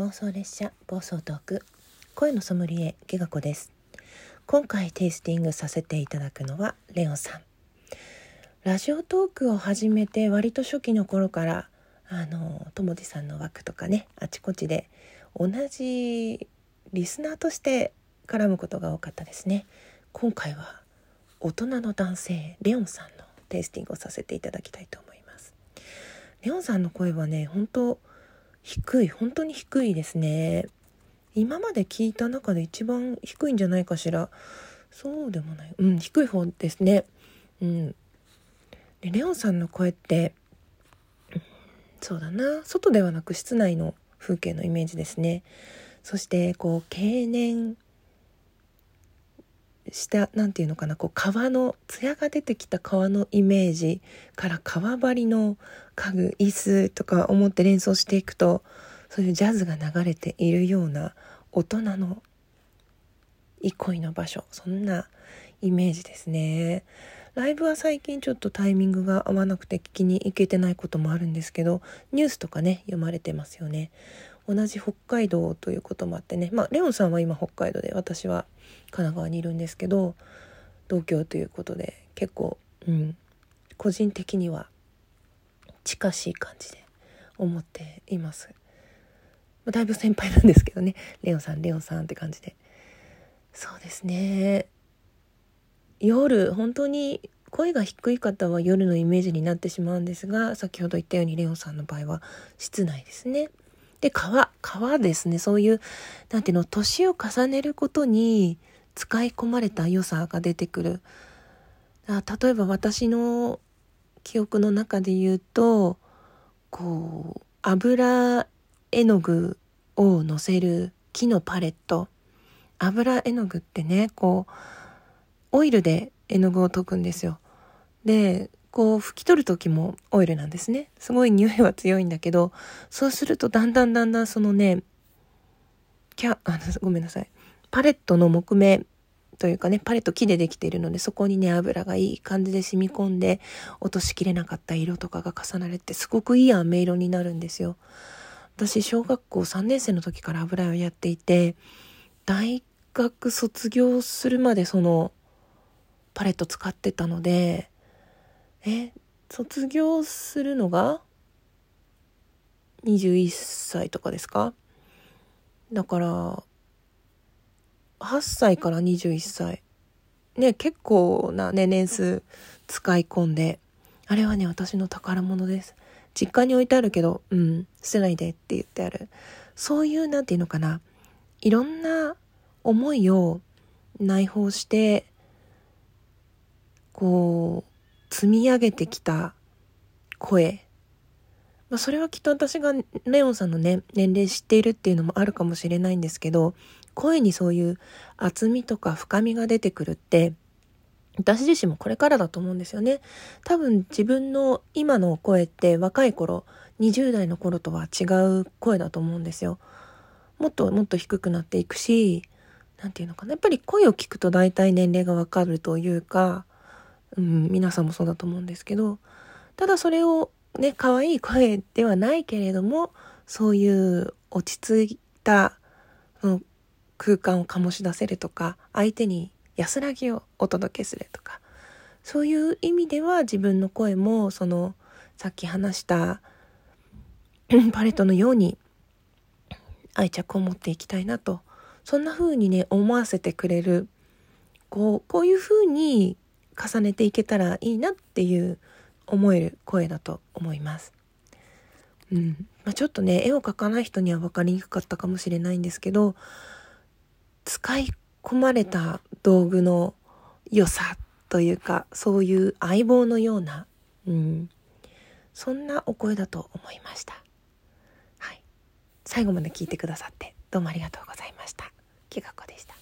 妄想列車暴走トーク。声のソムリエゲガコです。今回テイスティングさせていただくのはレオンさん。ラジオトークを始めて割と初期の頃からあのともじさんの枠とかねあちこちで同じリスナーとして絡むことが多かったですね。今回は大人の男性レオンさんのテイスティングをさせていただきたいと思います。レオンさんの声はね本当低い本当に低いですね。今まで聞いた中で一番低いんじゃないかしら。そうでもない。うん低い方ですね。うん。でレオンさんの声ってそうだな。外ではなく室内の風景のイメージですね。そしてこう経年した何て言うのかなこう川の艶が出てきた川のイメージから川張りの家具椅子とか思って連想していくとそういうジャズが流れているような大人の憩いの場所そんなイメージですね。ライブは最近ちょっとタイミングが合わなくて聞きに行けてないこともあるんですけどニュースとかね読まれてますよね。同じ北海道ということもあってね。まあレオンさんは今北海道で私は神奈川にいるんですけど同居ということで結構うん個人的には近しい感じで思っています。だいぶ先輩なんですけどね。レオンさんレオンさんって感じで。そうですね。夜本当に声が低い方は夜のイメージになってしまうんですが先ほど言ったようにレオンさんの場合は室内ですね。で、川、川ですね。そういう、なんていうの、年を重ねることに使い込まれた良さが出てくる。あ例えば私の記憶の中で言うと、こう、油絵の具を乗せる木のパレット。油絵の具ってね、こう、オイルで絵の具を溶くんですよ。で、こう拭き取る時もオイルなんですね。すごい匂いは強いんだけど、そうするとだんだんだんだんそのね、キャ、あの、ごめんなさい。パレットの木目というかね、パレット木でできているので、そこにね、油がいい感じで染み込んで、落としきれなかった色とかが重なれて、すごくいい飴色になるんですよ。私、小学校3年生の時から油絵をやっていて、大学卒業するまでその、パレット使ってたので、え卒業するのが21歳とかですか？だから8歳から21歳。ね結構なね年数使い込んで。あれはね私の宝物です。実家に置いてあるけどうん捨てないでって言ってある。そういうなんていうのかな。いろんな思いを内包してこう積み上げてきた声。まあ、それはきっと私がレオンさんのね、年齢知っているっていうのもあるかもしれないんですけど、声にそういう厚みとか深みが出てくるって、私自身もこれからだと思うんですよね。多分自分の今の声って若い頃、20代の頃とは違う声だと思うんですよ。もっともっと低くなっていくし、何て言うのかな。やっぱり声を聞くと大体年齢がわかるというか、うん、皆さんもそうだと思うんですけどただそれをね可愛い声ではないけれどもそういう落ち着いた、うん、空間を醸し出せるとか相手に安らぎをお届けするとかそういう意味では自分の声もそのさっき話したパレットのように愛着を持っていきたいなとそんな風にね思わせてくれるこうこういう風に重ねていけたらいいなっていう思える声だと思います。うんまあ、ちょっとね絵を描かない人には分かりにくかったかもしれないんですけど使い込まれた道具の良さというかそういう相棒のような、うん、そんなお声だと思いました。はい、最後まで聞いてくださってどうもありがとうございました。きがこでした。